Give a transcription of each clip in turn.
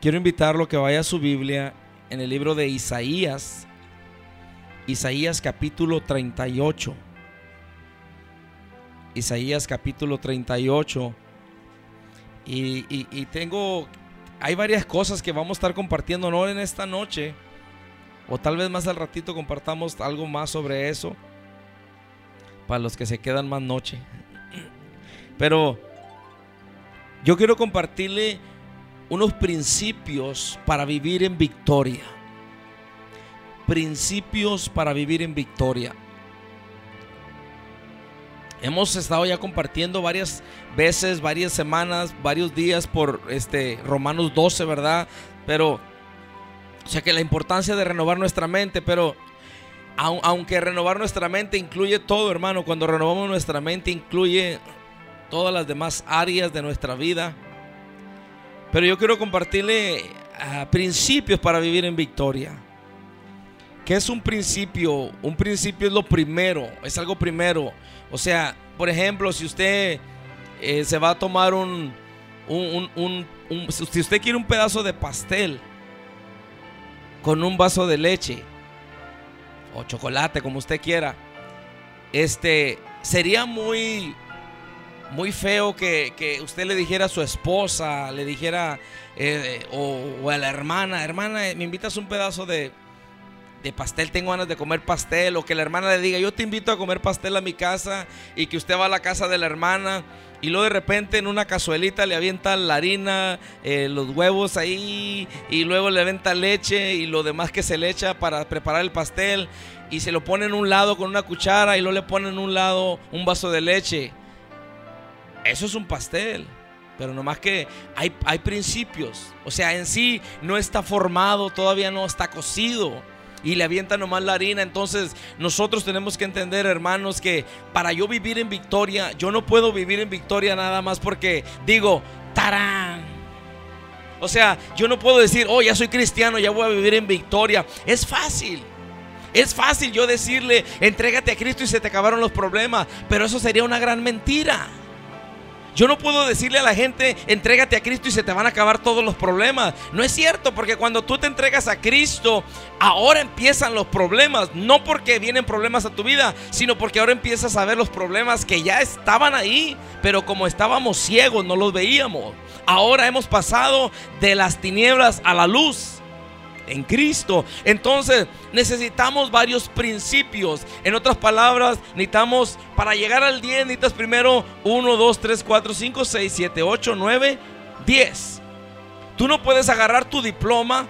quiero invitarlo a que vaya a su Biblia en el libro de Isaías, Isaías capítulo 38. Isaías capítulo 38. Y, y, y tengo, hay varias cosas que vamos a estar compartiendo, no en esta noche, o tal vez más al ratito compartamos algo más sobre eso, para los que se quedan más noche. Pero yo quiero compartirle unos principios para vivir en victoria. Principios para vivir en victoria. Hemos estado ya compartiendo varias veces, varias semanas, varios días por este Romanos 12, ¿verdad? Pero o sea que la importancia de renovar nuestra mente, pero aunque renovar nuestra mente incluye todo, hermano, cuando renovamos nuestra mente incluye todas las demás áreas de nuestra vida. Pero yo quiero compartirle uh, principios para vivir en victoria. ¿Qué es un principio? Un principio es lo primero, es algo primero. O sea, por ejemplo, si usted eh, se va a tomar un, un, un, un, si usted quiere un pedazo de pastel con un vaso de leche o chocolate, como usted quiera, este sería muy muy feo que, usted le dijera a su esposa, le dijera, eh, o, a la hermana, hermana, me invitas un pedazo de, de pastel, tengo ganas de comer pastel, o que la hermana le diga, yo te invito a comer pastel a mi casa, y que usted va a la casa de la hermana, y luego de repente en una cazuelita le avienta la harina, eh, los huevos ahí, y luego le avienta leche y lo demás que se le echa para preparar el pastel, y se lo pone en un lado con una cuchara, y luego le pone en un lado un vaso de leche. Eso es un pastel. Pero nomás que hay, hay principios. O sea, en sí no está formado, todavía no está cocido. Y le avienta nomás la harina. Entonces nosotros tenemos que entender, hermanos, que para yo vivir en victoria, yo no puedo vivir en victoria nada más porque digo, tarán. O sea, yo no puedo decir, oh, ya soy cristiano, ya voy a vivir en victoria. Es fácil. Es fácil yo decirle, entrégate a Cristo y se te acabaron los problemas. Pero eso sería una gran mentira. Yo no puedo decirle a la gente, entrégate a Cristo y se te van a acabar todos los problemas. No es cierto, porque cuando tú te entregas a Cristo, ahora empiezan los problemas. No porque vienen problemas a tu vida, sino porque ahora empiezas a ver los problemas que ya estaban ahí, pero como estábamos ciegos, no los veíamos. Ahora hemos pasado de las tinieblas a la luz en Cristo. Entonces necesitamos varios principios. En otras palabras, necesitamos, para llegar al 10, necesitas primero 1, 2, 3, 4, 5, 6, 7, 8, 9, 10. Tú no puedes agarrar tu diploma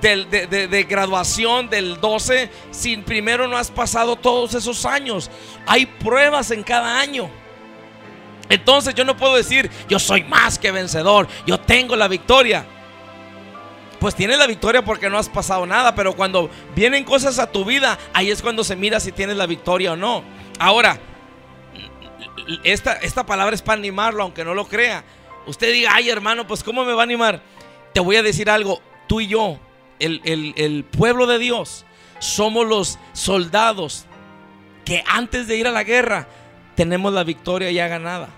de, de, graduación del 12 si primero no has pasado todos esos años. Hay pruebas en cada año. Entonces yo no puedo decir, yo soy más que vencedor, yo tengo la victoria pues tienes la victoria porque no has pasado nada, pero cuando vienen cosas a tu vida, ahí es cuando se mira si tienes la victoria o no. Ahora, esta, esta palabra es para animarlo, aunque no lo crea. Usted diga, ay hermano, pues ¿cómo me va a animar? Te voy a decir algo, tú y yo, el, el pueblo de Dios, somos los soldados que antes de ir a la guerra tenemos la victoria ya ganada.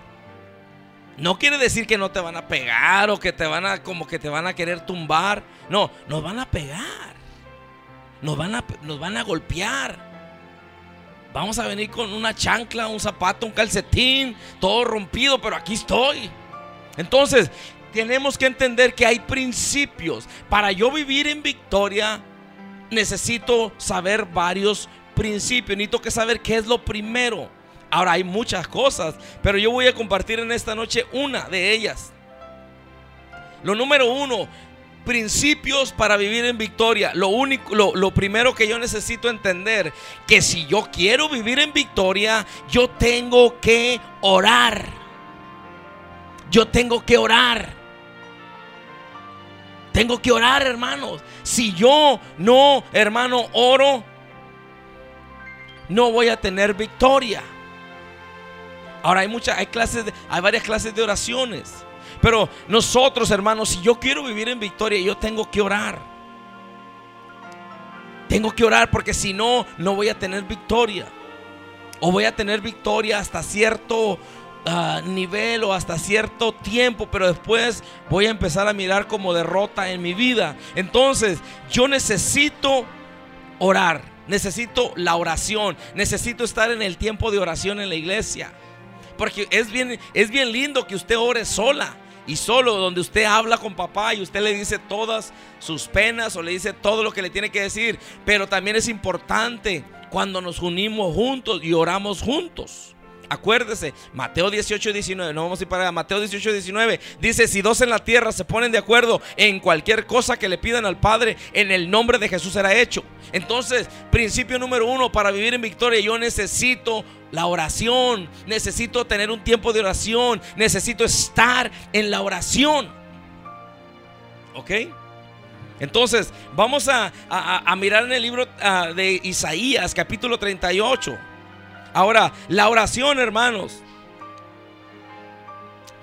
No quiere decir que no te van a pegar o que te van a como que te van a querer tumbar. No, nos van a pegar. Nos van a, nos van a golpear. Vamos a venir con una chancla, un zapato, un calcetín, todo rompido, pero aquí estoy. Entonces, tenemos que entender que hay principios. Para yo vivir en victoria, necesito saber varios principios. Necesito que saber qué es lo primero. Ahora hay muchas cosas, pero yo voy a compartir en esta noche una de ellas. Lo número uno, principios para vivir en victoria. Lo único, lo, primero que yo necesito entender, que si yo quiero vivir en victoria, yo tengo que orar. Yo tengo que orar. Tengo que orar, hermanos. Si yo no, hermano, oro, no voy a tener victoria. Ahora hay muchas, hay clases, hay varias clases de oraciones. Pero nosotros, hermanos, si yo quiero vivir en victoria, yo tengo que orar. Tengo que orar porque si no, no voy a tener victoria. O voy a tener victoria hasta cierto ah, nivel o hasta cierto tiempo, pero después voy a empezar a mirar como derrota en mi vida. Entonces, yo necesito orar, necesito la oración, necesito estar en el tiempo de oración en la iglesia. Porque es bien, es bien lindo que usted ore sola y solo donde usted habla con papá y usted le dice todas sus penas o le dice todo lo que le tiene que decir. Pero también es importante cuando nos unimos juntos y oramos juntos. Acuérdese, Mateo 18, 19, no vamos a ir para allá, Mateo 18, 19, dice, si dos en la tierra se ponen de acuerdo en cualquier cosa que le pidan al Padre, en el nombre de Jesús será hecho. Entonces, principio número uno, para vivir en victoria, yo necesito la oración, necesito tener un tiempo de oración, necesito estar en la oración. ¿Ok? Entonces, vamos a, mirar en el libro ah, de Isaías, capítulo 38. Ahora, la oración, hermanos.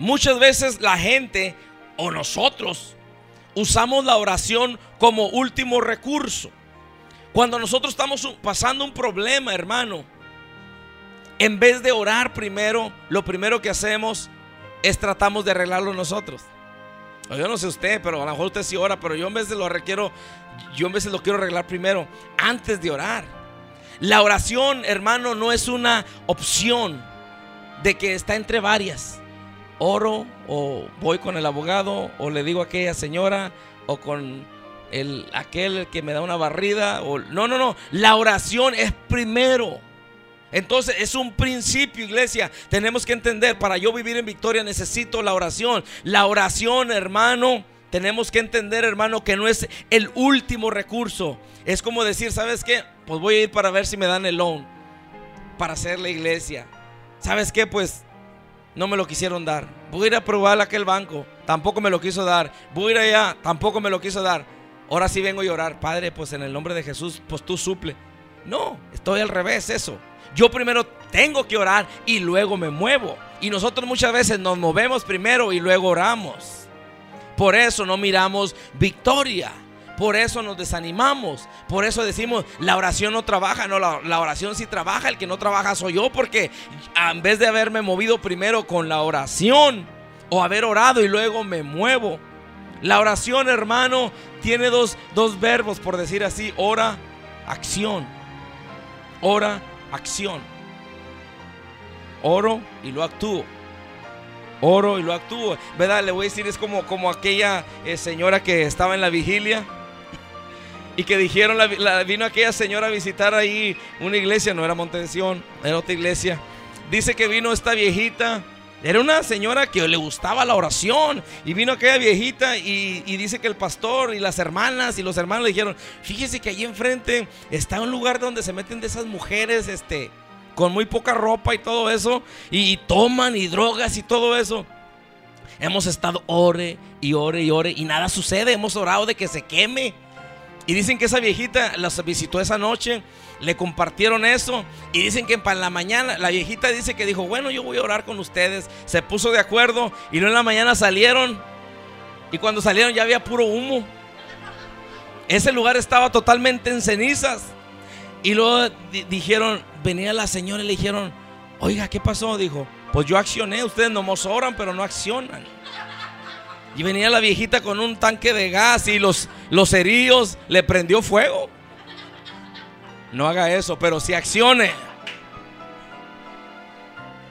Muchas veces la gente o nosotros usamos la oración como último recurso. Cuando nosotros estamos pasando un problema, hermano, en vez de orar primero, lo primero que hacemos es tratamos de arreglarlo nosotros. Yo no sé usted, pero a lo mejor usted sí ora, pero yo en vez de lo requiero, yo en vez de lo quiero arreglar primero, antes de orar. La oración, hermano, no es una opción de que está entre varias. Oro o voy con el abogado o le digo a aquella señora o con el aquel que me da una barrida o no, no, no, la oración es primero. Entonces es un principio, iglesia. Tenemos que entender, para yo vivir en victoria necesito la oración. La oración, hermano, tenemos que entender, hermano, que no es el último recurso. Es como decir, ¿sabes qué? Pues voy a ir para ver si me dan el loan para hacer la iglesia. ¿Sabes qué? Pues no me lo quisieron dar. Voy a ir a probar aquel banco. Tampoco me lo quiso dar. Voy a ir allá. Tampoco me lo quiso dar. Ahora sí vengo a llorar. Padre, pues en el nombre de Jesús, pues tú suple. No, estoy al revés eso. Yo primero tengo que orar y luego me muevo. Y nosotros muchas veces nos movemos primero y luego oramos. Por eso no miramos victoria. Por eso nos desanimamos. Por eso decimos, la oración no trabaja. No, la, la, oración sí trabaja. El que no trabaja soy yo. Porque en vez de haberme movido primero con la oración o haber orado y luego me muevo. La oración, hermano, tiene dos, dos verbos, por decir así. Ora, acción. Ora, acción. Oro y lo actúo. Oro y lo actúo. ¿Verdad? Le voy a decir, es como, como aquella eh, señora que estaba en la vigilia y que dijeron, la, vino aquella señora a visitar ahí una iglesia, no era Montensión, era otra iglesia. Dice que vino esta viejita. Era una señora que le gustaba la oración. Y vino aquella viejita y, dice que el pastor y las hermanas y los hermanos le dijeron, fíjese que allí enfrente está un lugar donde se meten de esas mujeres, este, con muy poca ropa y todo eso. Y, toman y drogas y todo eso. Hemos estado ore y ore y ore y nada sucede. Hemos orado de que se queme. Y dicen que esa viejita las visitó esa noche, le compartieron eso y dicen que para la mañana la viejita dice que dijo, bueno, yo voy a orar con ustedes. Se puso de acuerdo y luego en la mañana salieron y cuando salieron ya había puro humo. Ese lugar estaba totalmente en cenizas. Y luego dijeron, venía la señora y le dijeron, oiga, ¿qué pasó? Dijo, pues yo accioné, ustedes nomás oran, pero no accionan. Y venía la viejita con un tanque de gas y los, los heridos le prendió fuego. No haga eso, pero si accione.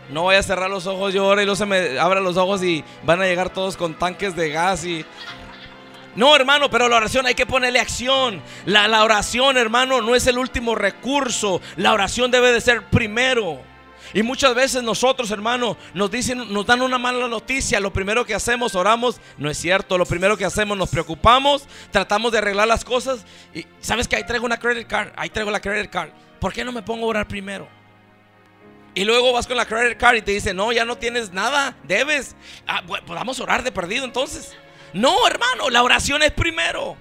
No vaya a cerrar los ojos, yo ahora y luego se me abra los ojos y van a llegar todos con tanques de gas y... No, hermano, pero la oración hay que ponerle acción. La, la oración, hermano, no es el último recurso. La oración debe de ser primero. Y muchas veces nosotros, hermano, nos dicen, nos dan una mala noticia. Lo primero que hacemos, oramos, no es cierto. Lo primero que hacemos, nos preocupamos, tratamos de arreglar las cosas. Y sabes que ahí traigo una credit card, ahí traigo la credit card. ¿Por qué no me pongo a orar primero? Y luego vas con la credit card y te dice, no, ya no tienes nada, debes. Ah, pues orar de perdido entonces. No, hermano, la oración es primero.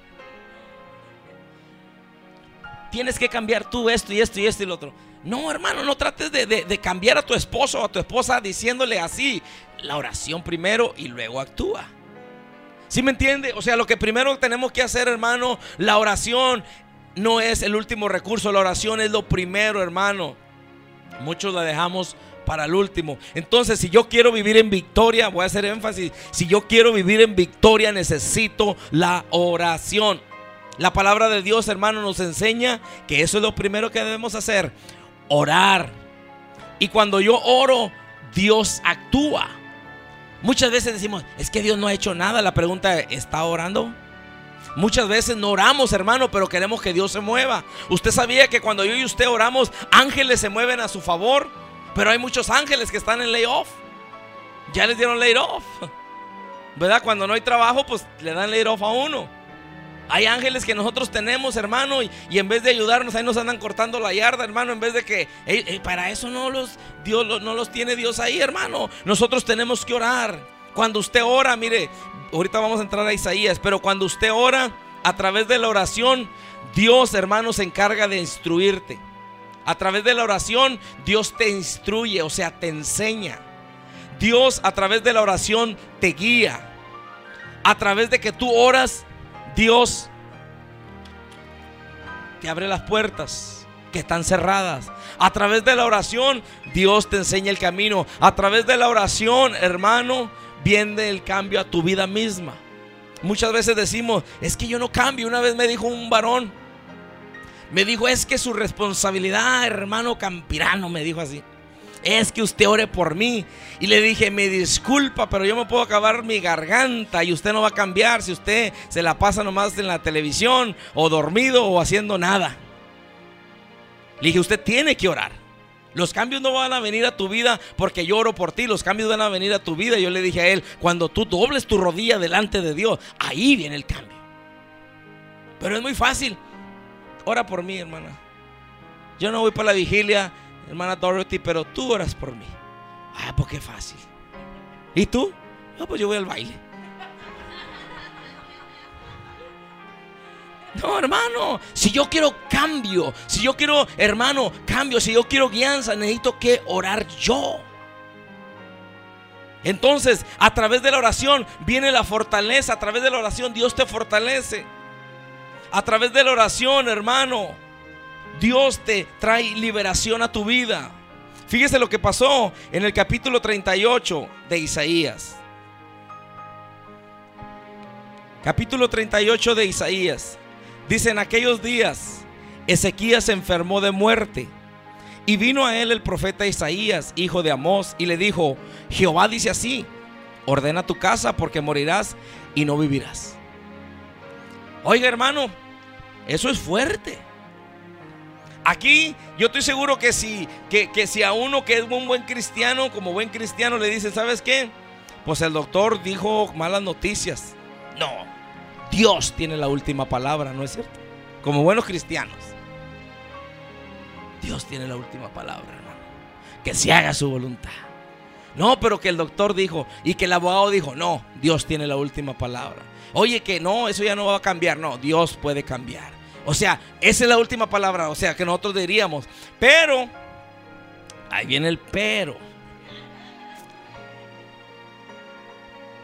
Tienes que cambiar tú esto y esto y esto y lo otro. No, hermano, no trates de, cambiar a tu esposo o a tu esposa diciéndole así. La oración primero y luego actúa. ¿Sí me entiende? O sea, lo que primero tenemos que hacer, hermano, la oración no es el último recurso, la oración es lo primero, hermano. Muchos la dejamos para el último. Entonces, si yo quiero vivir en victoria, voy a hacer énfasis, si yo quiero vivir en victoria, necesito la oración. La palabra de Dios, hermano, nos enseña que eso es lo primero que debemos hacer, orar. Y cuando yo oro, Dios actúa. Muchas veces decimos, es que Dios no ha hecho nada. La pregunta es, ¿está orando? Muchas veces no oramos, hermano, pero queremos que Dios se mueva. Usted sabía que cuando yo y usted oramos, ángeles se mueven a su favor. Pero hay muchos ángeles que están en layoff. Ya les dieron layoff. ¿Verdad? Cuando no hay trabajo, pues le dan layoff a uno. Hay ángeles que nosotros tenemos, hermano, y, en vez de ayudarnos, ahí nos andan cortando la yarda, hermano, en vez de que, para eso no los, Dios no los tiene Dios ahí, hermano. Nosotros tenemos que orar. Cuando usted ora, mire, ahorita vamos a entrar a Isaías, pero cuando usted ora, a través de la oración, Dios, hermano, se encarga de instruirte. A través de la oración, Dios te instruye, o sea, te enseña. Dios a través de la oración te guía. A través de que tú oras, Dios te abre las puertas que están cerradas. A través de la oración, Dios te enseña el camino. A través de la oración, hermano, viene el cambio a tu vida misma. Muchas veces decimos, es que yo no cambio. Una vez me dijo un varón, me dijo, es que su responsabilidad, hermano Campirano, me dijo así. Es que usted ore por mí. Y le dije, me disculpa, pero yo me puedo acabar mi garganta y usted no va a cambiar si usted se la pasa nomás en la televisión o dormido o haciendo nada. Le dije, usted tiene que orar. Los cambios no van a venir a tu vida porque yo oro por ti. Los cambios van a venir a tu vida. Yo le dije a él, cuando tú dobles tu rodilla delante de Dios, ahí viene el cambio. Pero es muy fácil. Ora por mí, hermana. Yo no voy para la vigilia, hermana Dorothy, pero tú oras por mí. Ah, pues qué fácil. ¿Y tú? No, pues yo voy al baile. No, hermano, si yo quiero cambio, si yo quiero, hermano, cambio, si yo quiero guianza, necesito que orar yo. Entonces, a través de la oración viene la fortaleza, a través de la oración Dios te fortalece. A través de la oración, hermano, Dios te trae liberación a tu vida. Fíjese lo que pasó en el capítulo 38 de Isaías. Capítulo 38 de Isaías. Dice, en aquellos días, Ezequías se enfermó de muerte. Y vino a él el profeta Isaías, hijo de Amós, y le dijo, Jehová dice así, ordena tu casa porque morirás y no vivirás. Oiga hermano, eso es fuerte. Aquí yo estoy seguro que si, que, si a uno que es un buen cristiano, como buen cristiano, le dice, ¿sabes qué? Pues el doctor dijo malas noticias. No, Dios tiene la última palabra, ¿no es cierto? Como buenos cristianos. Dios tiene la última palabra, hermano. Que se haga su voluntad. No, pero que el doctor dijo y que el abogado dijo, no, Dios tiene la última palabra. Oye, que no, eso ya no va a cambiar. No, Dios puede cambiar. O sea, esa es la última palabra. O sea, que nosotros diríamos. Pero, ahí viene el pero.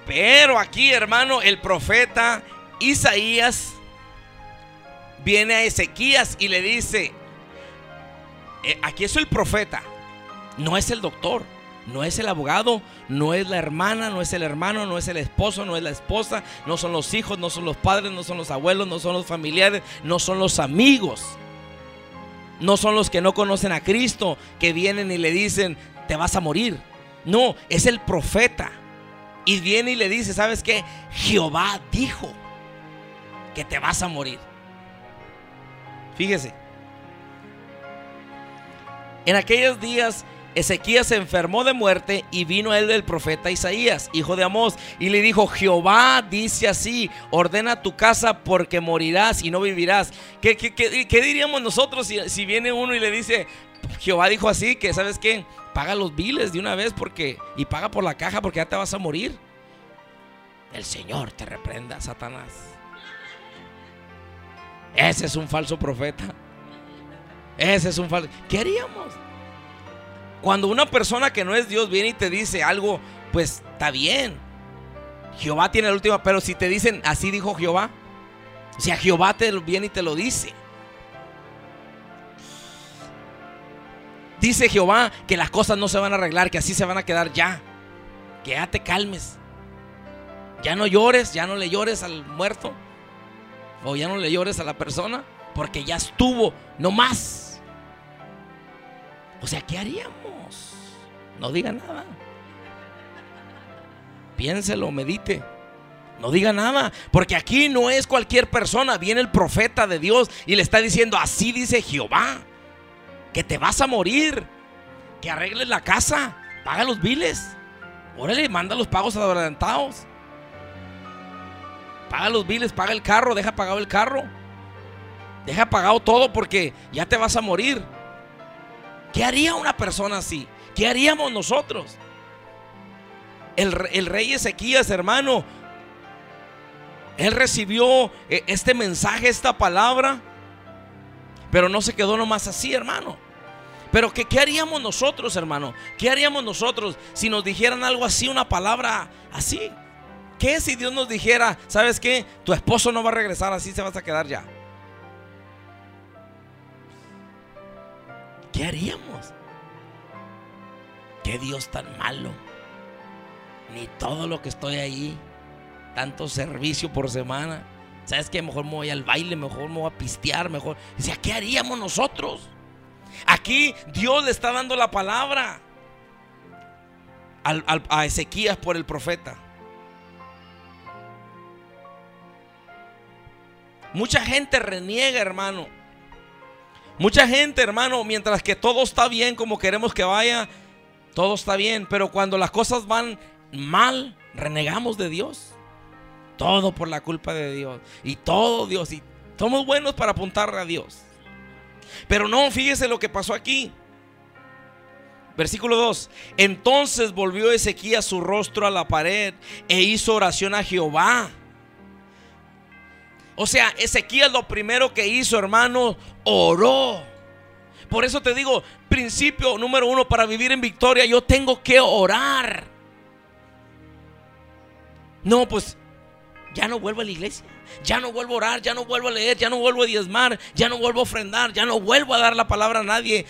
Pero aquí, hermano, el profeta Isaías viene a Ezequías y le dice, eh, aquí es el profeta, no es el doctor. No es el abogado, no es la hermana, no es el hermano, no es el esposo, no es la esposa, no son los hijos, no son los padres, no son los abuelos, no son los familiares, no son los amigos. No son los que no conocen a Cristo, que vienen y le dicen, te vas a morir. No, es el profeta. Y viene y le dice, ¿sabes qué? Jehová dijo que te vas a morir. Fíjese. En aquellos días Ezequías se enfermó de muerte y vino él del profeta Isaías, hijo de Amós, y le dijo, Jehová dice así, ordena tu casa porque morirás y no vivirás. ¿Qué, diríamos nosotros si, si, viene uno y le dice, Jehová dijo así, que sabes qué, paga los biles de una vez porque, y paga por la caja porque ya te vas a morir? El Señor te reprenda, Satanás. Ese es un falso profeta. Ese es un falso. ¿Qué haríamos? Cuando una persona que no es Dios viene y te dice algo, pues está bien. Jehová tiene la última, pero si te dicen, así dijo Jehová, o sea, Jehová te viene y te lo dice. dice Jehová que las cosas no se van a arreglar, que así se van a quedar ya. Que ya te calmes. Ya no llores, ya no le llores al muerto. O ya no le llores a la persona. Porque ya estuvo, no más. O sea, ¿qué haríamos? No diga nada. Piénselo, medite. No diga nada, porque aquí no es cualquier persona, viene el profeta de Dios y le está diciendo, así dice Jehová, que te vas a morir, que arregles la casa, paga los biles, órale, manda los pagos adelantados, paga los biles, paga el carro, deja pagado el carro, deja pagado todo porque ya te vas a morir. ¿Qué haría una persona así? ¿Qué haríamos nosotros? El, rey Ezequías, hermano, él recibió eh, este mensaje, esta palabra, pero no se quedó nomás así, hermano. Pero ¿qué, ¿qué, haríamos nosotros, hermano? ¿Qué haríamos nosotros si nos dijeran algo así, una palabra así? ¿Qué si Dios nos dijera, sabes qué? Tu esposo no va a regresar, así se vas a quedar ya. ¿Qué haríamos? ¿Qué Dios tan malo? Ni todo lo que estoy ahí tanto servicio por semana. ¿Sabes qué? Mejor me voy al baile, mejor me voy a pistear, mejor. ¿qué haríamos nosotros? Aquí Dios le está dando la palabra a Ezequías por el profeta. Mucha gente reniega, hermano. Mucha gente, hermano, mientras que todo está bien como queremos que vaya, todo está bien. Pero cuando las cosas van mal, renegamos de Dios. Todo por la culpa de Dios. Y todo Dios. Y somos buenos para apuntar a Dios. Pero no, fíjese lo que pasó aquí. Versículo 2. Entonces volvió Ezequías su rostro a la pared e hizo oración a Jehová. O sea, Ezequías lo primero que hizo, hermano, oró. Por eso te digo, principio número uno para vivir en victoria, yo tengo que orar. No, pues ya no vuelvo a la iglesia. Ya no vuelvo a orar, ya no vuelvo a leer, ya no vuelvo a diezmar, ya no vuelvo a ofrendar, ya no vuelvo a dar la palabra a nadie.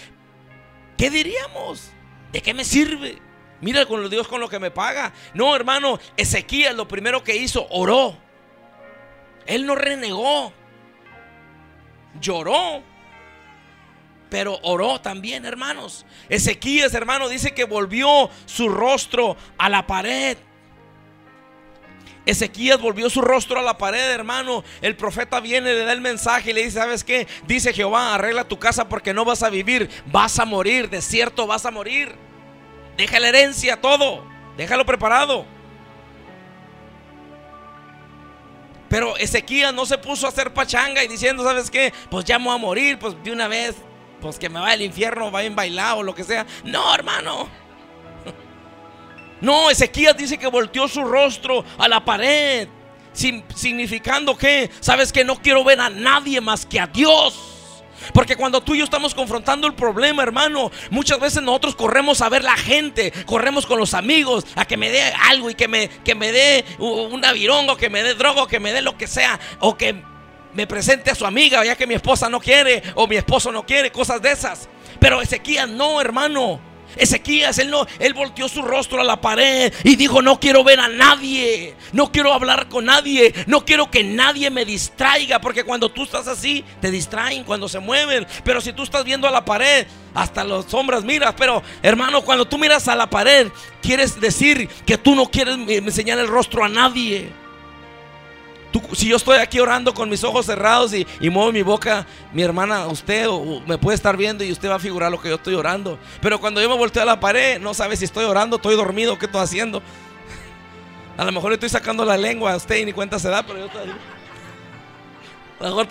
¿Qué diríamos? ¿De qué me sirve? Mira con Dios con lo que me paga. No, hermano, Ezequiel lo primero que hizo, oró. Él no renegó. Lloró. Pero oró también, hermanos. Ezequías, hermano, dice que volvió su rostro a la pared. Ezequías volvió su rostro a la pared, hermano. El profeta viene, le da el mensaje y le dice, ¿sabes qué? Dice Jehová, arregla tu casa porque no vas a vivir, vas a morir, de cierto vas a morir. Deja la herencia, todo. Déjalo preparado. Pero Ezequías no se puso a hacer pachanga y diciendo, ¿sabes qué? Pues ya me voy a morir, pues de una vez, pues que me va al infierno, va en bailado o lo que sea. No, hermano. No, Ezequías dice que volteó su rostro a la pared, significando que, sabes que no quiero ver a nadie más que a Dios. Porque cuando tú y yo estamos confrontando el problema, hermano, muchas veces nosotros corremos a ver la gente, corremos con los amigos a que me dé algo y que me, que me dé una que me dé droga, que me dé lo que sea, o que me presente a su amiga, ya que mi esposa no quiere o mi esposo no quiere, cosas de esas. Pero Ezequías no, hermano. Ezequías, él no, él volteó su rostro a la pared y dijo, no quiero ver a nadie, no quiero hablar con nadie, no quiero que nadie me distraiga, porque cuando tú estás así, te distraen cuando se mueven, pero si tú estás viendo a la pared, hasta las sombras miras, pero hermano, cuando tú miras a la pared, quieres decir que tú no quieres enseñar el rostro a nadie si yo estoy aquí orando con mis ojos cerrados y, muevo mi boca, mi hermana, usted me puede estar viendo y usted va a figurar lo que yo estoy orando. Pero cuando yo me volteo a la pared, no sabe si estoy orando, estoy dormido, qué estoy haciendo. A lo mejor estoy sacando la lengua a usted y ni cuenta se da, pero yo estoy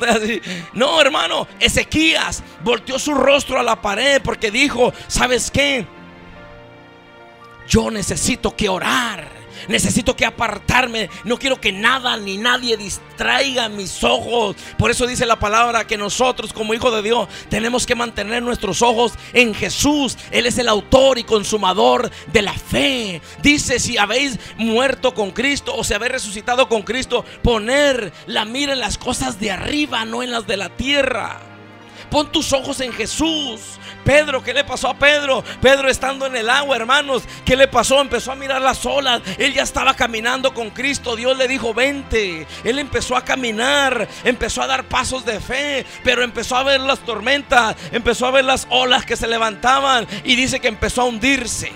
así. No, hermano, Ezequías volteó su rostro a la pared porque dijo, ¿sabes qué? Yo necesito que orar. Necesito que apartarme. No quiero que nada ni nadie distraiga mis ojos. Por eso dice la palabra que nosotros como hijos de Dios tenemos que mantener nuestros ojos en Jesús. Él es el autor y consumador de la fe. Dice, si habéis muerto con Cristo o si habéis resucitado con Cristo, poner la mira en las cosas de arriba, no en las de la tierra. Pon tus ojos en Jesús. Pedro, ¿qué le pasó a Pedro? Pedro estando en el agua, hermanos, ¿qué le pasó? Empezó a mirar las olas. Él ya estaba caminando con Cristo. Dios le dijo, vente. Él empezó a caminar, empezó a dar pasos de fe, pero empezó a ver las tormentas, empezó a ver las olas que se levantaban y dice que empezó a hundirse.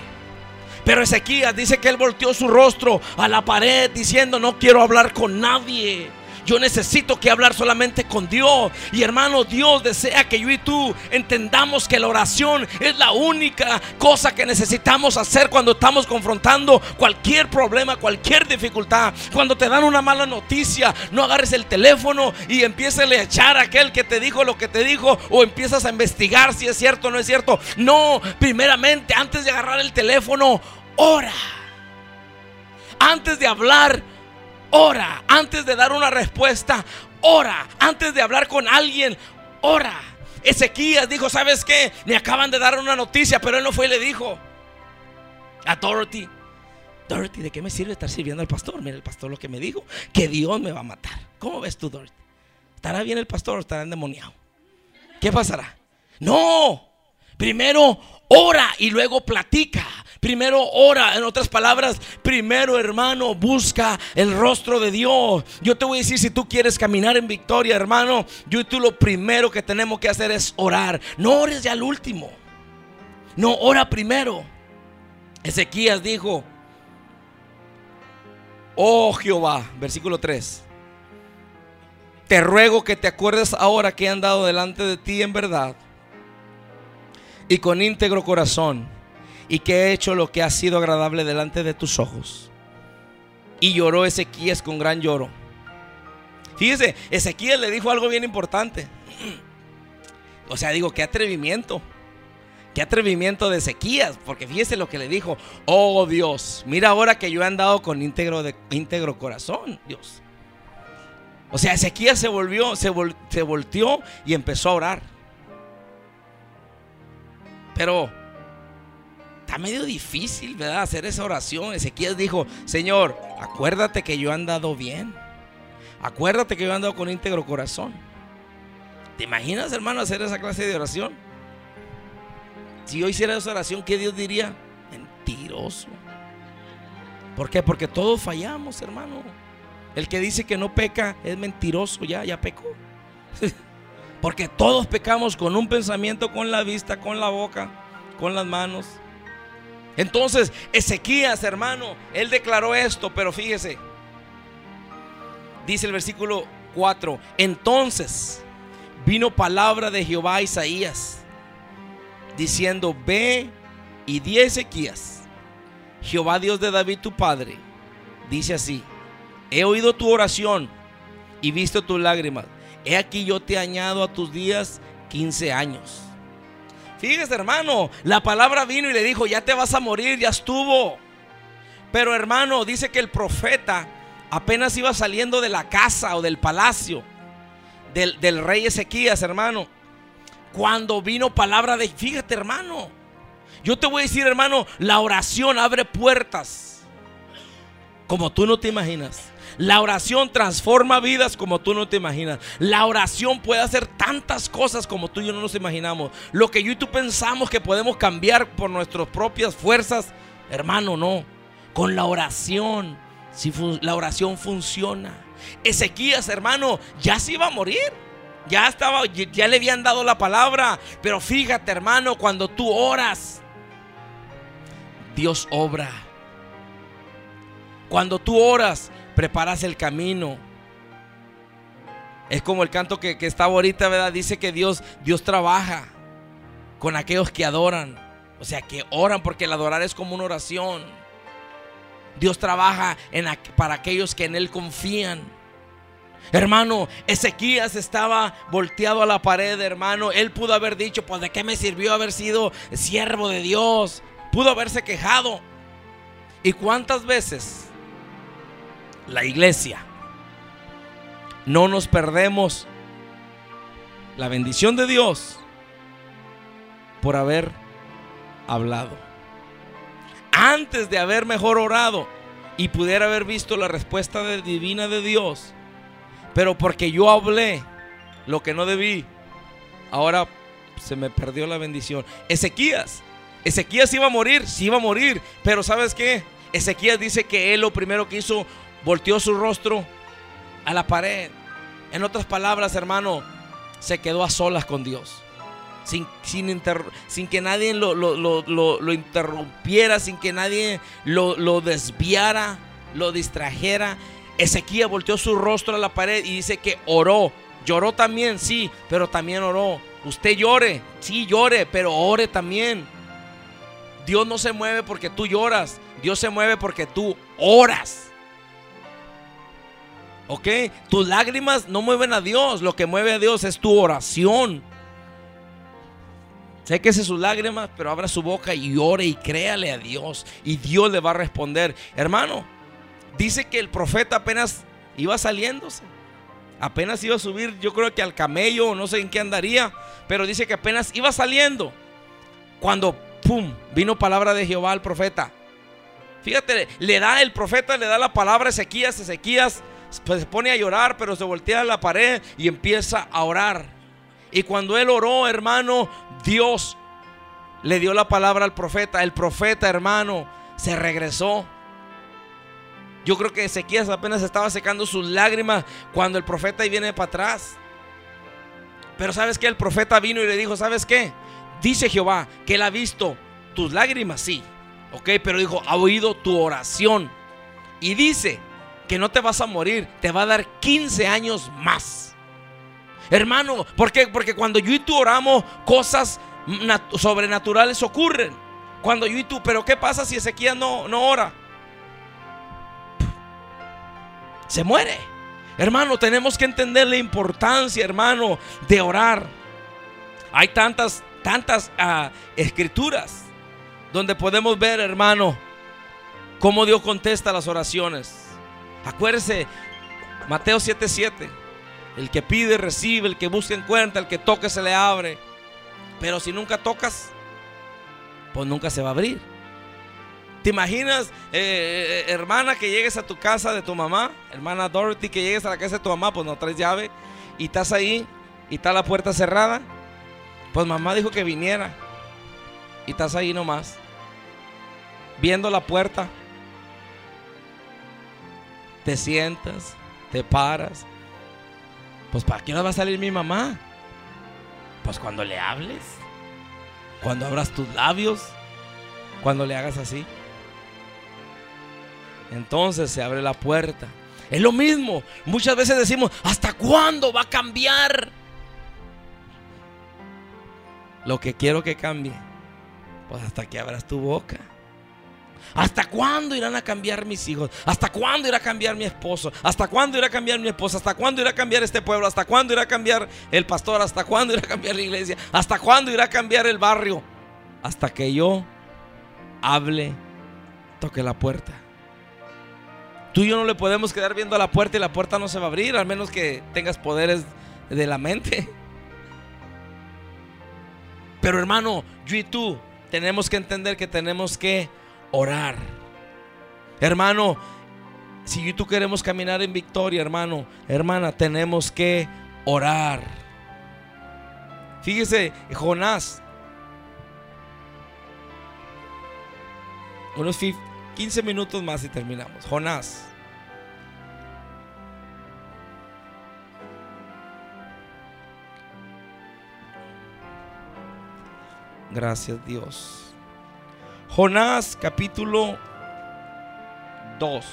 Pero Ezequías dice que él volteó su rostro a la pared diciendo, no quiero hablar con nadie. Yo necesito que hablar solamente con Dios. Y hermano, Dios desea que yo y tú entendamos que la oración es la única cosa que necesitamos hacer cuando estamos confrontando cualquier problema, cualquier dificultad. Cuando te dan una mala noticia, no agarres el teléfono y empieces a echar a aquel que te dijo lo que te dijo o empiezas a investigar si es cierto o no es cierto. No, primeramente, antes de agarrar el teléfono, ora. Antes de hablar, ora. Antes de dar una respuesta, ora. Antes de hablar con alguien, ora. Ezequías dijo, ¿sabes qué? Me acaban de dar una noticia, pero él no fue y le dijo a Dorothy, Dorothy, ¿de qué me sirve estar sirviendo al pastor? Mira, el pastor lo que me dijo, que Dios me va a matar. ¿Cómo ves tú, Dorothy? ¿Estará bien el pastor o estará endemoniado? ¿Qué pasará? No, primero ora y luego platica. Primero ora, en otras palabras, primero hermano, busca el rostro de Dios. Yo te voy a decir, si tú quieres caminar en victoria, hermano, yo y tú lo primero que tenemos que hacer es orar. No ores ya al último. No, ora primero. Ezequías dijo, oh Jehová, versículo 3. Te ruego que te acuerdes ahora que he andado delante de ti en verdad y con íntegro corazón y que he hecho lo que ha sido agradable delante de tus ojos. Y lloró Ezequías con gran lloro. Fíjese, Ezequías le dijo algo bien importante. O sea, digo, qué atrevimiento. Qué atrevimiento de Ezequías, porque fíjese lo que le dijo. Oh Dios, mira ahora que yo he andado con íntegro, de, íntegro corazón, Dios. O sea, Ezequías se volvió, se, se volteó y empezó a orar. Pero está medio difícil, ¿verdad? Hacer esa oración. Ezequiel dijo, Señor, acuérdate que yo he andado bien. Acuérdate que yo he andado con íntegro corazón. ¿Te imaginas, hermano, hacer esa clase de oración? Si yo hiciera esa oración, ¿qué Dios diría? Mentiroso. ¿Por qué? Porque todos fallamos, hermano. El que dice que no peca es mentiroso, ya, ya pecó. Porque todos pecamos con un pensamiento, con la vista, con la boca, con las manos. Entonces, Ezequías, hermano, él declaró esto, pero fíjese, dice el versículo 4, entonces vino palabra de Jehová a Isaías, diciendo, ve y di a Ezequías, Jehová Dios de David tu padre, dice así, he oído tu oración y visto tus lágrimas, he aquí yo te añado a tus días 15 años. Fíjese, hermano, la palabra vino y le dijo, ya te vas a morir, ya estuvo. Pero hermano, dice que el profeta apenas iba saliendo de la casa o del palacio del, del rey Ezequías, hermano. Cuando vino palabra de, fíjate, hermano, yo te voy a decir, hermano, la oración abre puertas como tú no te imaginas. La oración transforma vidas como tú no te imaginas. La oración puede hacer tantas cosas como tú y yo no nos imaginamos. Lo que yo y tú pensamos que podemos cambiar por nuestras propias fuerzas, hermano, no. Con la oración, si la oración funciona. Ezequías, hermano, ya se iba a morir. Ya estaba, ya le habían dado la palabra. Pero fíjate, hermano, cuando tú oras, Dios obra. Cuando tú oras, preparas el camino. Es como el canto que, que estaba ahorita, ¿verdad? Dice que Dios, Dios trabaja con aquellos que adoran. O sea, que oran porque el adorar es como una oración. Dios trabaja en, para aquellos que en Él confían. Hermano, Ezequías estaba volteado a la pared, hermano. Él pudo haber dicho, pues de qué me sirvió haber sido siervo de Dios. Pudo haberse quejado. ¿Y cuántas veces la iglesia. No nos perdemos la bendición de Dios por haber hablado. Antes de haber mejor orado y pudiera haber visto la respuesta divina de Dios, pero porque yo hablé lo que no debí, ahora se me perdió la bendición. Ezequías. Ezequías iba a morir, sí iba a morir, pero ¿sabes qué? Ezequías dice que él lo primero que hizo, volteó su rostro a la pared. En otras palabras, hermano, se quedó a solas con Dios. Sin, sin, sin que nadie lo, lo, interrumpiera, sin que nadie lo, desviara, lo distrajera. Ezequías volteó su rostro a la pared y dice que oró. Lloró también, sí, pero también oró. Usted llore, sí llore, pero ore también. Dios no se mueve porque tú lloras. Dios se mueve porque tú oras. ¿Ok? Tus lágrimas no mueven a Dios. Lo que mueve a Dios es tu oración. Sé que es sus lágrimas, pero abra su boca y ore y créale a Dios. Y Dios le va a responder. Hermano, dice que el profeta apenas iba saliéndose. Apenas iba a subir, yo creo que al camello, no sé en qué andaría. Pero dice que apenas iba saliendo. Cuando, ¡pum!, vino palabra de Jehová al profeta. Fíjate, le da el profeta, le da la palabra a Ezequías. Ezequías se pone a llorar, pero se voltea a la pared y empieza a orar. Y cuando él oró, hermano, Dios le dio la palabra al profeta. El profeta, hermano, se regresó. Yo creo que Ezequías apenas estaba secando sus lágrimas cuando el profeta viene para atrás. Pero sabes que el profeta vino y le dijo, ¿sabes qué? Dice Jehová que él ha visto tus lágrimas, sí. Ok, pero dijo, ha oído tu oración. Y dice que no te vas a morir, te va a dar 15 años más. Hermano, ¿por qué? Porque cuando yo y tú oramos, cosas sobrenaturales ocurren. Cuando yo y tú, pero ¿qué pasa si Ezequiel no, no ora? Se muere. Hermano, tenemos que entender la importancia, hermano, de orar. Hay tantas, tantas ah, escrituras donde podemos ver, hermano, cómo Dios contesta las oraciones. Acuérdese, Mateo 7:7. El que pide, recibe. El que busca, encuentra. El que toque, se le abre. Pero si nunca tocas, pues nunca se va a abrir. ¿Te imaginas, eh, eh, hermana, que llegues a tu casa de tu mamá? Hermana Dorothy, que llegues a la casa de tu mamá, pues no traes llave. Y estás ahí y está la puerta cerrada. Pues mamá dijo que viniera. Y estás ahí nomás. Viendo la puerta te sientas, te paras. Pues ¿para qué no va a salir mi mamá? Pues cuando le hables, cuando abras tus labios, cuando le hagas así. Entonces se abre la puerta. Es lo mismo. Muchas veces decimos, ¿hasta cuándo va a cambiar? Lo que quiero que cambie, pues hasta que abras tu boca. ¿Hasta cuándo irán a cambiar mis hijos? ¿Hasta cuándo irá a cambiar mi esposo? ¿Hasta cuándo irá a cambiar mi esposa? ¿Hasta cuándo irá a cambiar este pueblo? ¿Hasta cuándo irá a cambiar el pastor? ¿Hasta cuándo irá a cambiar la iglesia? ¿Hasta cuándo irá a cambiar el barrio? Hasta que yo hable, toque la puerta. Tú y yo no le podemos quedar viendo a la puerta y la puerta no se va a abrir, al menos que tengas poderes de la mente. Pero hermano, yo y tú tenemos que entender que tenemos que orar. Hermano, si tú queremos caminar en victoria, hermano, hermana, tenemos que orar. Fíjese, Jonás, unos 15 minutos más y terminamos. Jonás. Gracias Dios. Jonás capítulo 2.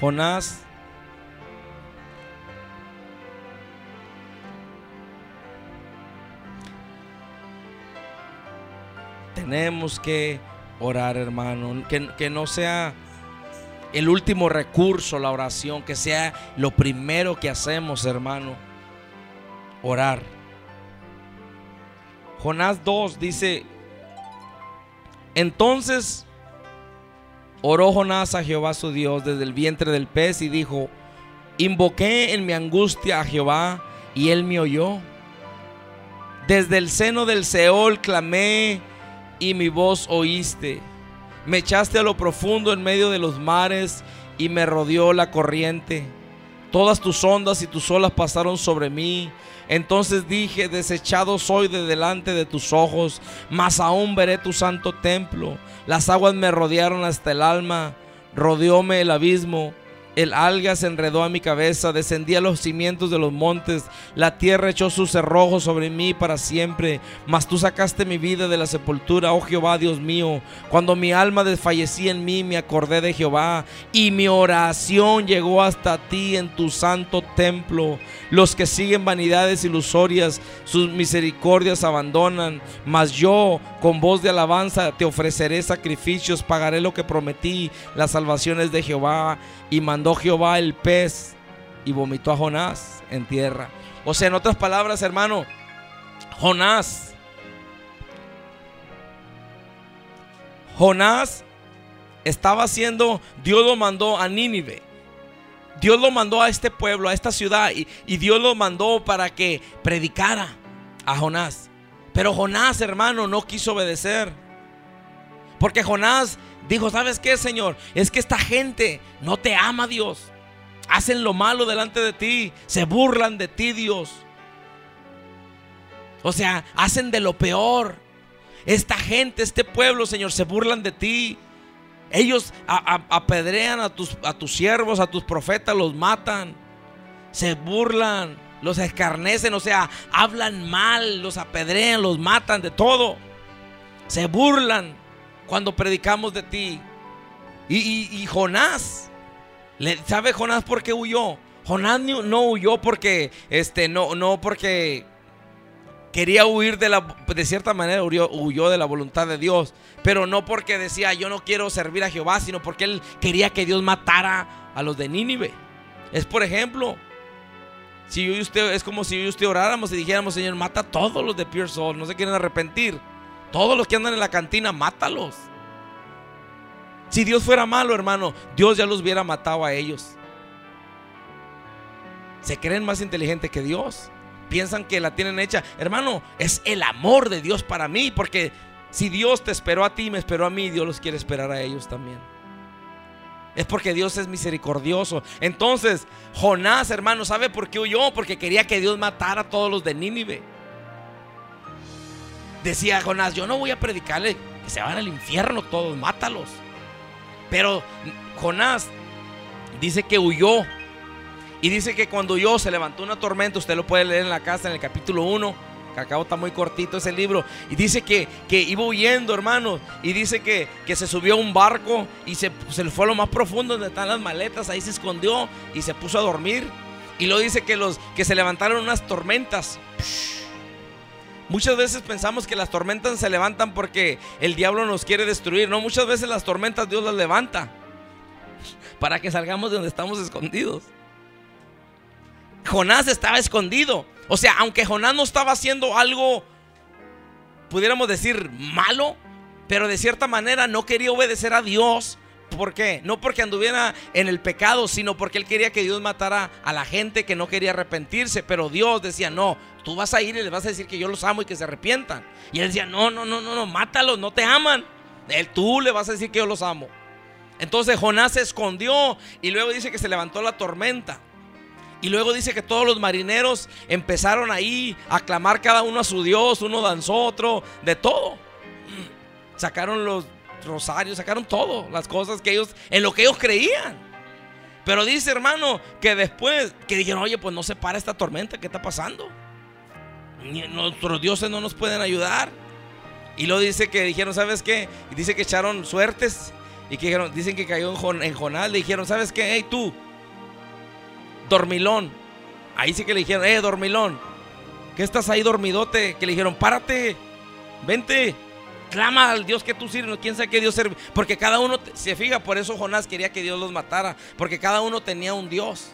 Jonás tenemos que orar hermano que, que no sea el último recurso, la oración, que sea lo primero que hacemos, hermano, orar. Jonás 2 dice, entonces oró Jonás a Jehová su Dios desde el vientre del pez y dijo, invoqué en mi angustia a Jehová y él me oyó. Desde el seno del Seol clamé y mi voz oíste. Me echaste a lo profundo en medio de los mares y me rodeó la corriente. Todas tus ondas y tus olas pasaron sobre mí. Entonces dije, desechado soy de delante de tus ojos, mas aún veré tu santo templo. Las aguas me rodearon hasta el alma, rodeóme el abismo el alga se enredó a mi cabeza, descendí a los cimientos de los montes, la tierra echó sus cerrojos sobre mí para siempre, mas tú sacaste mi vida de la sepultura, oh Jehová Dios mío. Cuando mi alma desfallecía en mí, me acordé de Jehová, y mi oración llegó hasta ti en tu santo templo. Los que siguen vanidades ilusorias, sus misericordias abandonan, mas yo con voz de alabanza te ofreceré sacrificios, pagaré lo que prometí, las salvaciones de Jehová y mandó Jehová el pez y vomitó a Jonás en tierra. O sea, en otras palabras, hermano, Jonás, Jonás estaba haciendo, Dios lo mandó a Nínive. Dios lo mandó a este pueblo, a esta ciudad, y, y Dios lo mandó para que predicara a Jonás. Pero Jonás, hermano, no quiso obedecer. Porque Jonás Dijo, ¿sabes qué, Señor? Es que esta gente no te ama, Dios. Hacen lo malo delante de ti. Se burlan de ti, Dios. O sea, hacen de lo peor. Esta gente, este pueblo, Señor, se burlan de ti. Ellos apedrean a tus, a tus siervos, a tus profetas, los matan. Se burlan, los escarnecen, o sea, hablan mal, los apedrean, los matan, de todo. Se burlan cuando predicamos de ti. Y, Jonás, ¿sabe Jonás por qué huyó? Jonás no huyó porque, este, no, no porque quería huir de la, de cierta manera huyó, de la voluntad de Dios, pero no porque decía yo no quiero servir a Jehová, sino porque él quería que Dios matara a los de Nínive. Es por ejemplo, si yo y usted, es como si yo y usted oráramos y dijéramos, Señor, mata a todos los de Pure Soul, no se quieren arrepentir. Todos los que andan en la cantina, mátalos. Si Dios fuera malo, hermano, Dios ya los hubiera matado a ellos. Se creen más inteligentes que Dios. Piensan que la tienen hecha. Hermano, es el amor de Dios para mí. Porque si Dios te esperó a ti me esperó a mí, Dios los quiere esperar a ellos también. Es porque Dios es misericordioso. Entonces, Jonás, hermano, ¿sabe por qué huyó? Porque quería que Dios matara a todos los de Nínive. Decía Jonás, yo no voy a predicarle que se van al infierno todos, mátalos. Pero Jonás dice que huyó. Y dice que cuando huyó se levantó una tormenta. Usted lo puede leer en la casa en el capítulo 1. Que acabo está muy cortito ese libro. Y dice que, que iba huyendo, hermano. Y dice que, que se subió a un barco y se, se fue a lo más profundo donde están las maletas. Ahí se escondió y se puso a dormir. Y luego dice que, los, que se levantaron unas tormentas. Muchas veces pensamos que las tormentas se levantan porque el diablo nos quiere destruir. No, muchas veces las tormentas Dios las levanta para que salgamos de donde estamos escondidos. Jonás estaba escondido. O sea, aunque Jonás no estaba haciendo algo, pudiéramos decir, malo, pero de cierta manera no quería obedecer a Dios. ¿Por qué? No porque anduviera en el pecado, sino porque él quería que Dios matara a la gente que no quería arrepentirse. Pero Dios decía, no, tú vas a ir y les vas a decir que yo los amo y que se arrepientan. Y él decía, no, no, no, no, no, mátalos, no te aman. Él, tú le vas a decir que yo los amo. Entonces Jonás se escondió y luego dice que se levantó la tormenta. Y luego dice que todos los marineros empezaron ahí a clamar cada uno a su Dios, uno danzó, otro, de todo. Sacaron los rosarios, sacaron todo, las cosas que ellos, en lo que ellos creían. Pero dice hermano que después, que dijeron, oye, pues no se para esta tormenta, ¿qué está pasando? Nuestros dioses no nos pueden ayudar. Y luego dice que dijeron, ¿sabes qué? Y dice que echaron suertes. Y que dijeron, dicen que cayó en, en Jonás. Le dijeron, ¿sabes qué? Hey, tú, dormilón. Ahí sí que le dijeron, eh, dormilón. ¿Qué estás ahí dormidote? Que le dijeron, párate, vente, clama al Dios que tú sirves. ¿Quién sabe qué Dios sirve? Porque cada uno, se fija, por eso Jonás quería que Dios los matara. Porque cada uno tenía un Dios.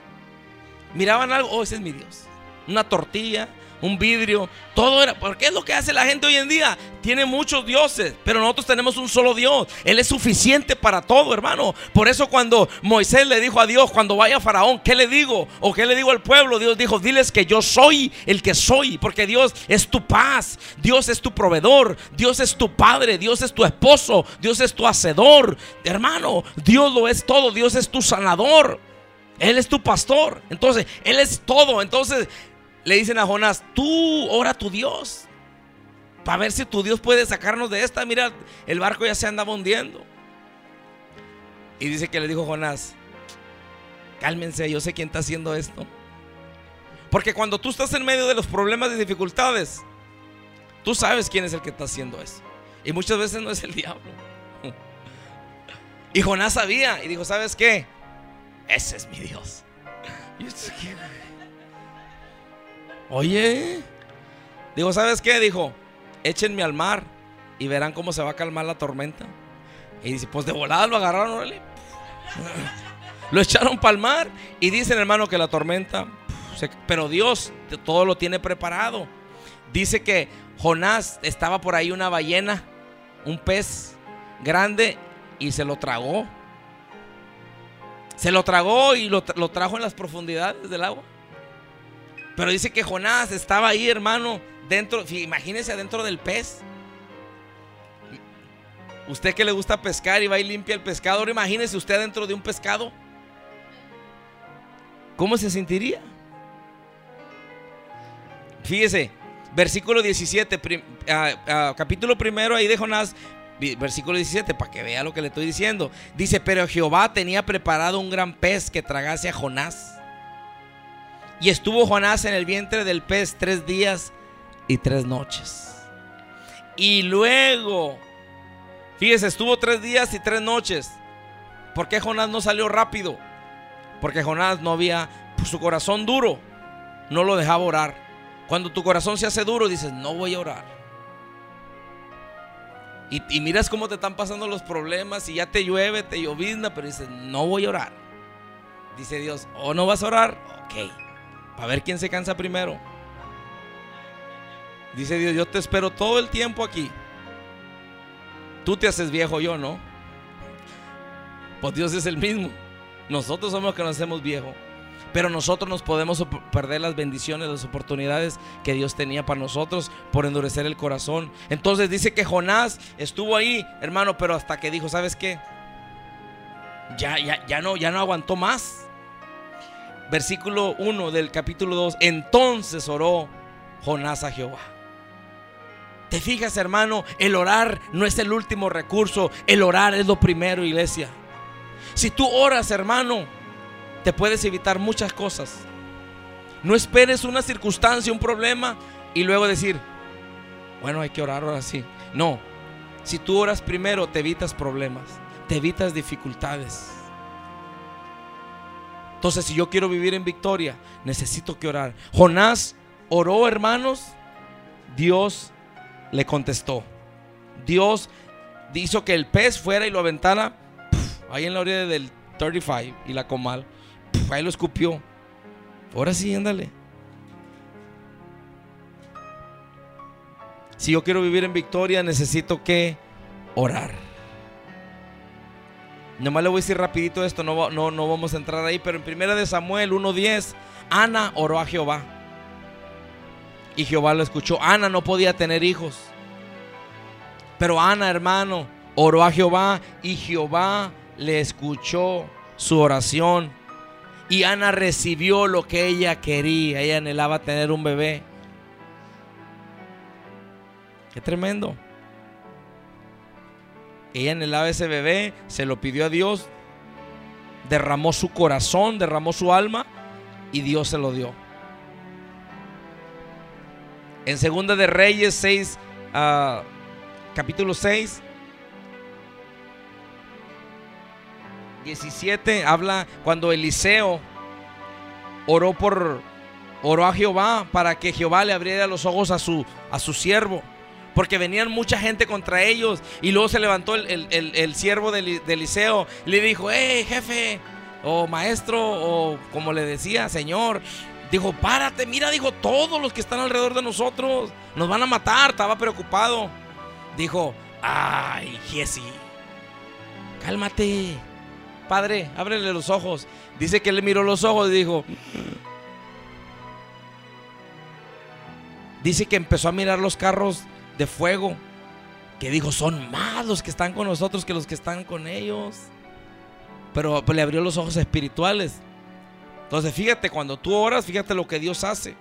Miraban algo, oh, ese es mi Dios. Una tortilla, un vidrio, todo era, porque es lo que hace la gente hoy en día. Tiene muchos dioses, pero nosotros tenemos un solo Dios. Él es suficiente para todo, hermano. Por eso cuando Moisés le dijo a Dios, cuando vaya a Faraón, ¿qué le digo? ¿O qué le digo al pueblo? Dios dijo, diles que yo soy el que soy, porque Dios es tu paz, Dios es tu proveedor, Dios es tu padre, Dios es tu esposo, Dios es tu hacedor. Hermano, Dios lo es todo, Dios es tu sanador. Él es tu pastor. Entonces, Él es todo. Entonces, le dicen a Jonás, tú ora a tu Dios. Para ver si tu Dios puede sacarnos de esta. Mira, el barco ya se andaba hundiendo. Y dice que le dijo Jonás, cálmense, yo sé quién está haciendo esto. Porque cuando tú estás en medio de los problemas y dificultades, tú sabes quién es el que está haciendo eso. Y muchas veces no es el diablo. Y Jonás sabía y dijo, ¿sabes qué? Ese es mi Dios. Oye, digo, ¿sabes qué? Dijo, échenme al mar y verán cómo se va a calmar la tormenta. Y dice, pues de volada lo agarraron, Lo echaron para el mar y dicen, hermano, que la tormenta, pero Dios todo lo tiene preparado. Dice que Jonás estaba por ahí una ballena, un pez grande y se lo tragó. Se lo tragó y lo, trajo en las profundidades del agua. Pero dice que Jonás estaba ahí, hermano, dentro, imagínese dentro del pez. Usted que le gusta pescar y va y limpia el pescado, ahora imagínese usted dentro de un pescado. ¿Cómo se sentiría? Fíjese, versículo 17, ah, ah, capítulo primero ahí de Jonás, versículo 17, para que vea lo que le estoy diciendo. Dice, pero Jehová tenía preparado un gran pez que tragase a Jonás. Y estuvo Jonás en el vientre del pez tres días y tres noches. Y luego, fíjese, estuvo tres días y tres noches. ¿Por qué Jonás no salió rápido? Porque Jonás no había, pues, su corazón duro, no lo dejaba orar. Cuando tu corazón se hace duro, dices, no voy a orar. Y, miras cómo te están pasando los problemas y ya te llueve, te llovizna, pero dices, no voy a orar. Dice Dios, ¿o no vas a orar? Ok, para ver quién se cansa primero. Dice Dios, yo te espero todo el tiempo aquí. Tú te haces viejo, yo no. Pues Dios es el mismo. Nosotros somos los que nos hacemos viejo. Pero nosotros nos podemos perder las bendiciones, las oportunidades que Dios tenía para nosotros por endurecer el corazón. Entonces dice que Jonás estuvo ahí, hermano, pero hasta que dijo, ¿sabes qué? Ya, ya, ya no, ya no aguantó más. Versículo 1 del capítulo 2. Entonces oró Jonás a Jehová. Te fijas, hermano, el orar no es el último recurso, el orar es lo primero, iglesia. Si tú oras, hermano, te puedes evitar muchas cosas. No esperes una circunstancia, un problema y luego decir, bueno, hay que orar ahora sí. No, si tú oras primero te evitas problemas, te evitas dificultades. Entonces, si yo quiero vivir en victoria, necesito que orar. Jonás oró, hermanos, Dios le contestó. Dios hizo que el pez fuera y lo aventara ahí en la orilla del 35 y la comal ahí lo escupió. Ahora sí, ándale. Si yo quiero vivir en victoria, necesito que orar. Nomás le voy a decir rapidito esto, no, no, no vamos a entrar ahí, pero en primera de Samuel 1.10, Ana oró a Jehová. Y Jehová lo escuchó. Ana no podía tener hijos. Pero Ana, hermano, oró a Jehová y Jehová le escuchó su oración y Ana recibió lo que ella quería. Ella anhelaba tener un bebé. Qué tremendo. Ella anhelaba ese bebé, se lo pidió a Dios, derramó su corazón, derramó su alma y Dios se lo dio. En Segunda de Reyes 6, ah, capítulo 6, 17 habla cuando Eliseo oró por oró a Jehová para que Jehová le abriera los ojos a su a su siervo porque venían mucha gente contra ellos y luego se levantó el, siervo de, Eliseo y le dijo hey jefe o maestro o como le decía señor Dijo, párate, mira, dijo, todos los que están alrededor de nosotros nos van a matar. Estaba preocupado. Dijo, ay, Jesse, cálmate. Padre, ábrele los ojos. Dice que le miró los ojos y dijo, dice que empezó a mirar los carros de fuego. Que dijo, son más los que están con nosotros que los que están con ellos. Pero pues, le abrió los ojos espirituales. Entonces fíjate, cuando tú oras, fíjate lo que Dios hace.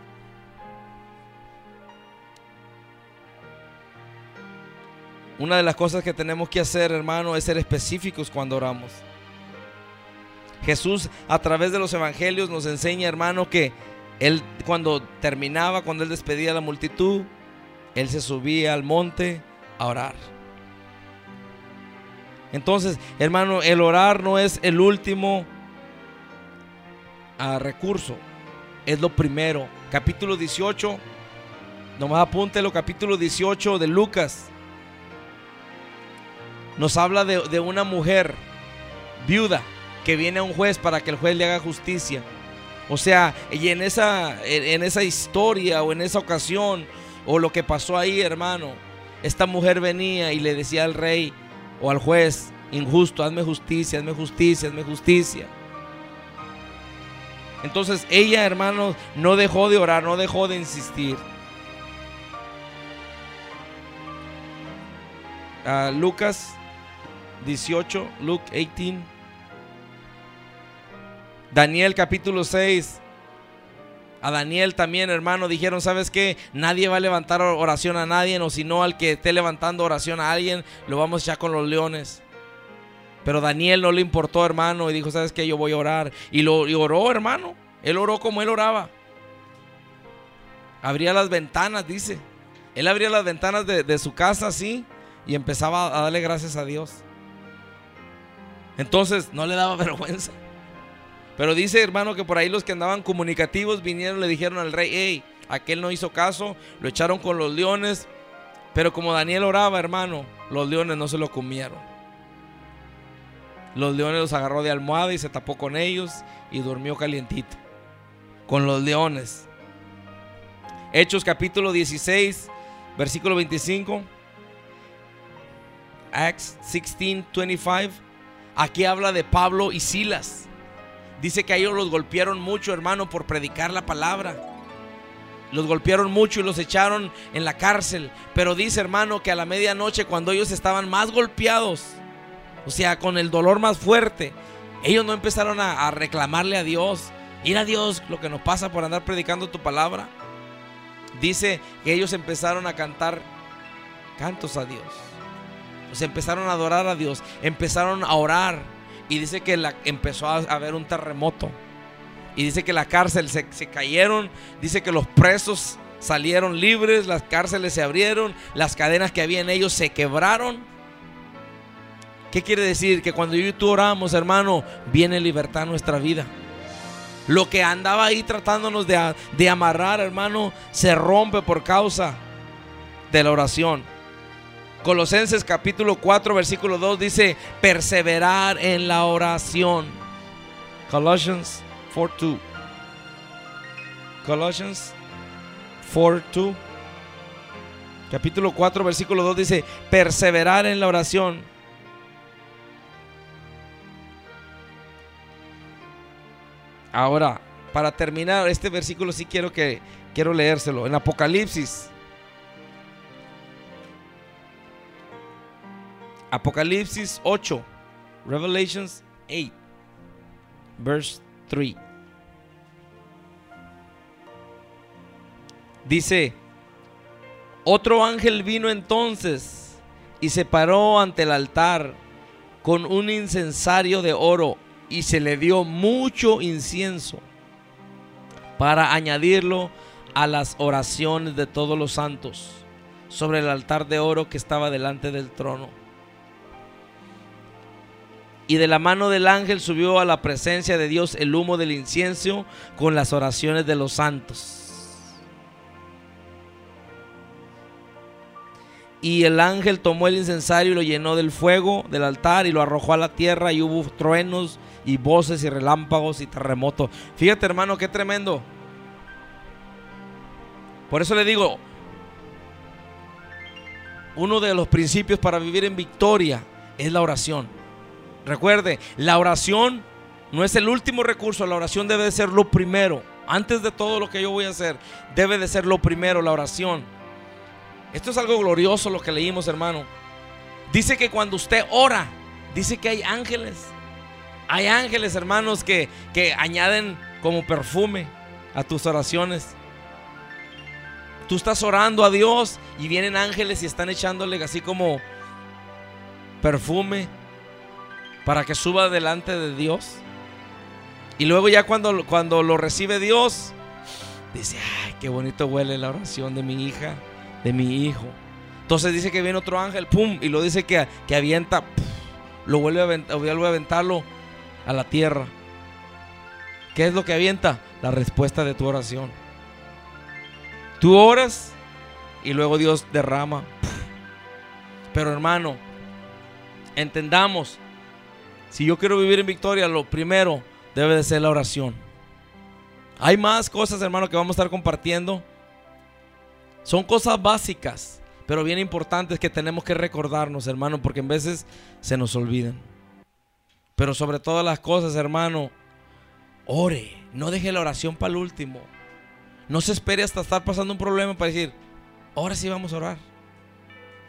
Una de las cosas que tenemos que hacer, hermano, es ser específicos cuando oramos. Jesús a través de los evangelios nos enseña, hermano, que él cuando terminaba, cuando él despedía a la multitud, él se subía al monte a orar. Entonces, hermano, el orar no es el último a recurso. Es lo primero. Capítulo 18. Nomás apúntelo, capítulo 18 de Lucas. Nos habla de, de una mujer viuda que viene a un juez para que el juez le haga justicia. O sea, y en esa, en esa historia o en esa ocasión o lo que pasó ahí, hermano, esta mujer venía y le decía al rey o al juez, injusto, hazme justicia, hazme justicia, hazme justicia. Entonces ella, hermanos, no dejó de orar, no dejó de insistir. Lucas 18, Luke 18. Daniel capítulo 6. A Daniel también, hermano, dijeron, ¿sabes qué? Nadie va a levantar oración a nadie, o si no al que esté levantando oración a alguien, lo vamos ya con los leones. Pero Daniel no le importó, hermano, y dijo, ¿sabes qué? Yo voy a orar. Y lo oró, hermano. Él oró como él oraba. Abría las ventanas, dice. Él abría las ventanas de, su casa así y empezaba a darle gracias a Dios. Entonces no le daba vergüenza. Pero dice, hermano, que por ahí los que andaban comunicativos vinieron, le dijeron al rey, hey, aquel no hizo caso, lo echaron con los leones. Pero como Daniel oraba, hermano, los leones no se lo comieron. Los leones los agarró de almohada y se tapó con ellos y durmió calientito. Con los leones. Hechos capítulo 16, versículo 25. Acts 16, 25. Aquí habla de Pablo y Silas. Dice que a ellos los golpearon mucho, hermano, por predicar la palabra. Los golpearon mucho y los echaron en la cárcel. Pero dice, hermano, que a la medianoche, cuando ellos estaban más golpeados, o sea, con el dolor más fuerte. Ellos no empezaron a, reclamarle a Dios. Ir a Dios lo que nos pasa por andar predicando tu palabra. Dice que ellos empezaron a cantar cantos a Dios. O sea, empezaron a adorar a Dios. Empezaron a orar. Y dice que la, empezó a haber un terremoto. Y dice que la cárcel se, cayeron. Dice que los presos salieron libres. Las cárceles se abrieron. Las cadenas que había en ellos se quebraron. ¿Qué quiere decir? Que cuando yo y tú oramos, hermano, viene libertad a nuestra vida. Lo que andaba ahí tratándonos de, de amarrar, hermano, se rompe por causa de la oración. Colosenses capítulo 4, versículo 2 dice, perseverar en la oración. Colossians 4, 2. Colossians 4, 2. Capítulo 4, versículo 2 dice, perseverar en la oración. Ahora, para terminar, este versículo sí quiero que quiero leérselo. En Apocalipsis. Apocalipsis 8. Revelations 8. Verse 3. Dice, otro ángel vino entonces y se paró ante el altar con un incensario de oro y se le dio mucho incienso para añadirlo a las oraciones de todos los santos sobre el altar de oro que estaba delante del trono. Y de la mano del ángel subió a la presencia de Dios el humo del incienso con las oraciones de los santos. Y el ángel tomó el incensario y lo llenó del fuego del altar y lo arrojó a la tierra y hubo truenos y voces y relámpagos y terremotos. Fíjate hermano, qué tremendo. Por eso le digo, uno de los principios para vivir en victoria es la oración. Recuerde, la oración no es el último recurso, la oración debe de ser lo primero. Antes de todo lo que yo voy a hacer, debe de ser lo primero, la oración. Esto es algo glorioso lo que leímos, hermano. Dice que cuando usted ora, dice que hay ángeles. Hay ángeles, hermanos, que, que añaden como perfume a tus oraciones. Tú estás orando a Dios y vienen ángeles y están echándole así como perfume para que suba delante de Dios. Y luego ya cuando, cuando lo recibe Dios, dice, ay, qué bonito huele la oración de mi hija, de mi hijo. Entonces dice que viene otro ángel, pum, y lo dice que, que avienta, lo vuelve a, vuelve a aventarlo a la tierra. ¿Qué es lo que avienta? La respuesta de tu oración. Tú oras y luego Dios derrama. Pero hermano, entendamos, si yo quiero vivir en victoria, lo primero debe de ser la oración. Hay más cosas, hermano, que vamos a estar compartiendo. Son cosas básicas, pero bien importantes que tenemos que recordarnos, hermano, porque en veces se nos olvidan. Pero sobre todas las cosas, hermano, ore. No deje la oración para el último. No se espere hasta estar pasando un problema para decir, ahora sí vamos a orar.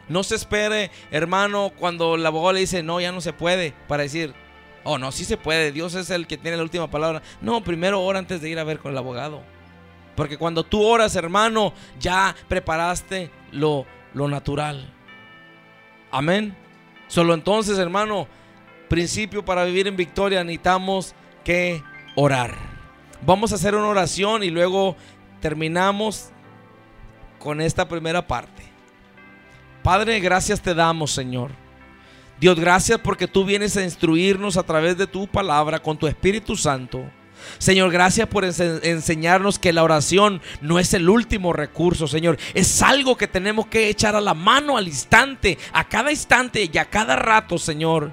No se espere, hermano, cuando el abogado le dice, no, ya no se puede, para decir, oh, no, sí se puede, Dios es el que tiene la última palabra. No, primero ora antes de ir a ver con el abogado. Porque cuando tú oras, hermano, ya preparaste lo, lo natural. Amén. Solo entonces, hermano, principio para vivir en victoria necesitamos que orar. Vamos a hacer una oración y luego terminamos con esta primera parte. Padre, gracias te damos, Señor. Dios, gracias porque tú vienes a instruirnos a través de tu palabra con tu Espíritu Santo. Señor, gracias por enseñarnos que la oración no es el último recurso, Señor. Es algo que tenemos que echar a la mano al instante, a cada instante y a cada rato, Señor.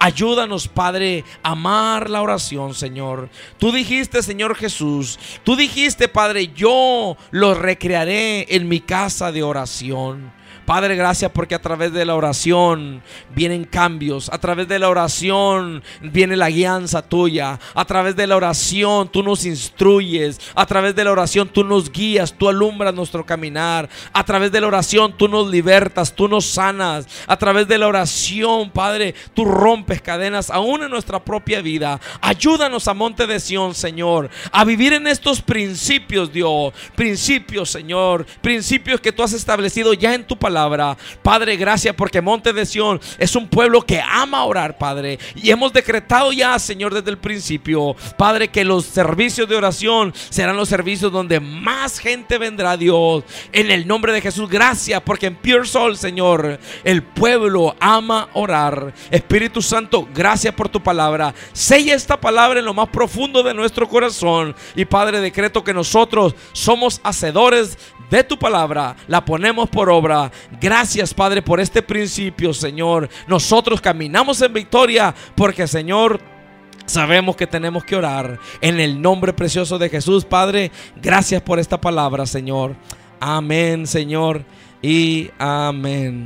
Ayúdanos, Padre, a amar la oración, Señor. Tú dijiste, Señor Jesús, tú dijiste, Padre, yo lo recrearé en mi casa de oración. Padre, gracias porque a través de la oración vienen cambios. A través de la oración viene la guianza tuya. A través de la oración tú nos instruyes. A través de la oración tú nos guías. Tú alumbras nuestro caminar. A través de la oración tú nos libertas. Tú nos sanas. A través de la oración, Padre, tú rompes cadenas aún en nuestra propia vida. Ayúdanos a Monte de Sión, Señor, a vivir en estos principios, Dios. Principios, Señor. Principios que tú has establecido ya en tu palabra Padre, gracias porque Monte de Sión es un pueblo que ama orar, Padre. Y hemos decretado ya, Señor, desde el principio, Padre, que los servicios de oración serán los servicios donde más gente vendrá a Dios. En el nombre de Jesús, gracias porque en Pure Soul, Señor, el pueblo ama orar. Espíritu Santo, gracias por tu palabra. Sella esta palabra en lo más profundo de nuestro corazón. Y Padre, decreto que nosotros somos hacedores de tu palabra, la ponemos por obra. Gracias, Padre, por este principio, Señor. Nosotros caminamos en victoria porque, Señor, Sabemos que tenemos que orar en el nombre precioso de Jesús, Padre. Gracias por esta palabra, Señor. Amén, Señor. Y amén.